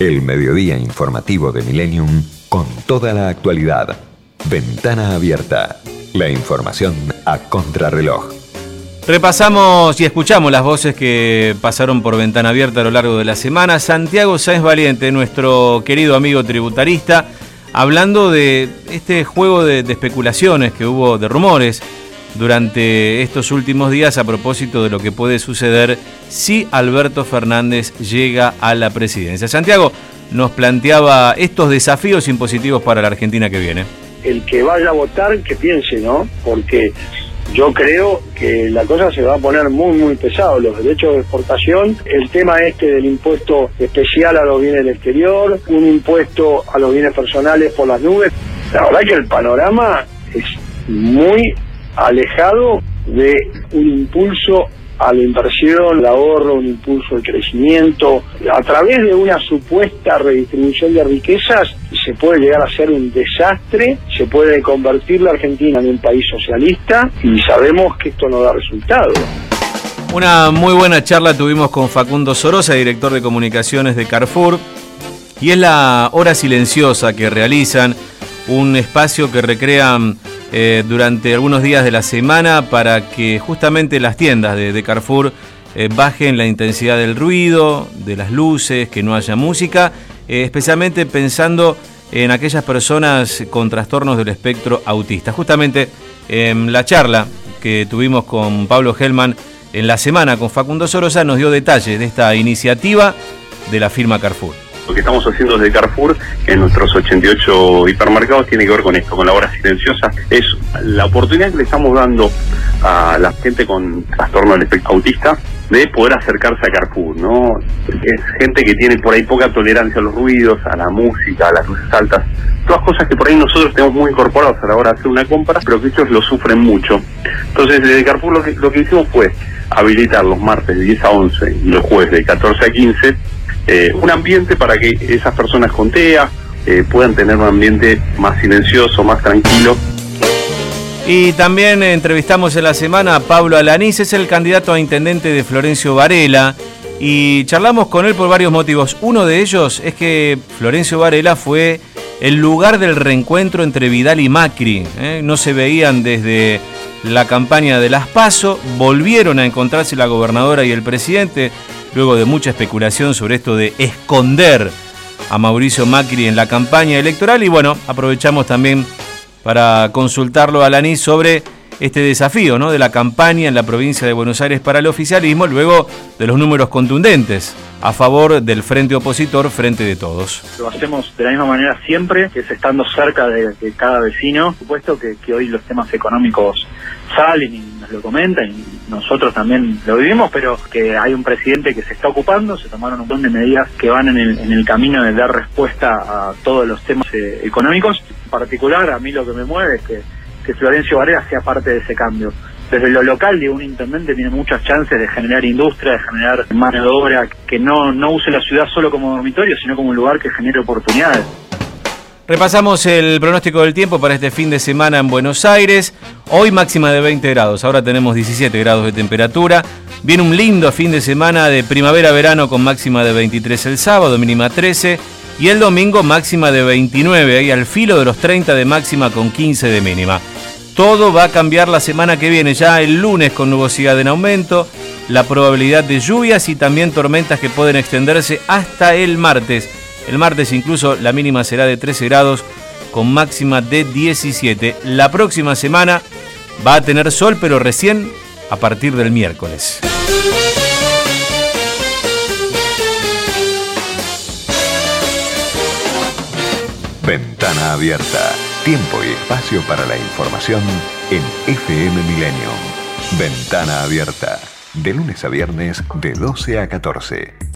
El mediodía informativo de Millennium con toda la actualidad. Ventana abierta. La información a contrarreloj. Repasamos y escuchamos las voces que pasaron por ventana abierta a lo largo de la semana. Santiago Sáenz Valiente, nuestro querido amigo tributarista, hablando de este juego de, de especulaciones que hubo, de rumores, durante estos últimos días a propósito de lo que puede suceder si Alberto Fernández llega a la presidencia. Santiago nos planteaba estos desafíos impositivos para la Argentina que viene. El que vaya a votar, que piense, ¿no? Porque yo creo que la cosa se va a poner muy, muy pesado. Los derechos de exportación, el tema este del impuesto especial a los bienes del exterior, un impuesto a los bienes personales por las nubes. La verdad que el panorama es muy alejado de un impulso a la inversión, el ahorro, un impulso al crecimiento, a través de una supuesta redistribución de riquezas, se puede llegar a ser un desastre, se puede convertir la Argentina en un país socialista y sabemos que esto no da resultado. Una muy buena charla tuvimos con Facundo Sorosa, director de comunicaciones de Carrefour, y es la hora silenciosa que realizan, un espacio que recrean eh, durante algunos días de la semana para que justamente las tiendas de, Carrefour eh, bajen la intensidad del ruido, de las luces, que no haya música, eh, especialmente pensando en aquellas personas con trastornos del espectro autista. Justamente en la charla que tuvimos con Pablo Hellman en la semana con Facundo Sorosa nos dio detalles de esta iniciativa de la firma Carrefour. Lo que estamos haciendo desde Carrefour en nuestros 88 hipermercados tiene que ver con esto, con la hora silenciosa. Es la oportunidad que le estamos dando a la gente con trastorno del espectro autista de poder acercarse a Carrefour, ¿no? Es gente que tiene por ahí poca tolerancia a los ruidos, a la música, a las luces altas, todas cosas que por ahí nosotros tenemos muy incorporados a la hora de hacer una compra, pero que ellos lo sufren mucho. Entonces, desde Carrefour lo que, lo que hicimos fue habilitar los martes de 10 a 11 y los jueves de 14 a 15 eh, un ambiente para que esas personas con TEA eh, puedan tener un ambiente más silencioso, más tranquilo. Y también entrevistamos en la semana a Pablo Alanís, es el candidato a intendente de Florencio Varela, y charlamos con él por varios motivos. Uno de ellos es que Florencio Varela fue el lugar del reencuentro entre Vidal y Macri. ¿eh? No se veían desde la campaña de las PASO, volvieron a encontrarse la gobernadora y el presidente luego de mucha especulación sobre esto de esconder a Mauricio Macri en la campaña electoral. Y bueno, aprovechamos también para consultarlo a Laní sobre este desafío ¿no? de la campaña en la provincia de Buenos Aires para el oficialismo, luego de los números contundentes a favor del frente opositor frente de todos. Lo hacemos de la misma manera siempre, que es estando cerca de, cada vecino. Supuesto que, que, hoy los temas económicos salen y nos lo comentan y nosotros también lo vivimos, pero que hay un presidente que se está ocupando, se tomaron un montón de medidas que van en el, en el camino de dar respuesta a todos los temas eh, económicos. En particular, a mí lo que me mueve es que, que Florencio Varela sea parte de ese cambio desde lo local de un intendente tiene muchas chances de generar industria, de generar mano de obra, que no, no use la ciudad solo como dormitorio, sino como un lugar que genere oportunidades. Repasamos el pronóstico del tiempo para este fin de semana en Buenos Aires. Hoy máxima de 20 grados, ahora tenemos 17 grados de temperatura. Viene un lindo fin de semana de primavera-verano con máxima de 23 el sábado, mínima 13. Y el domingo máxima de 29, ahí al filo de los 30 de máxima con 15 de mínima. Todo va a cambiar la semana que viene, ya el lunes con nubosidad en aumento, la probabilidad de lluvias y también tormentas que pueden extenderse hasta el martes. El martes incluso la mínima será de 13 grados con máxima de 17. La próxima semana va a tener sol, pero recién a partir del miércoles. Abierta. Tiempo y espacio para la información en FM Millennium. Ventana abierta. De lunes a viernes de 12 a 14.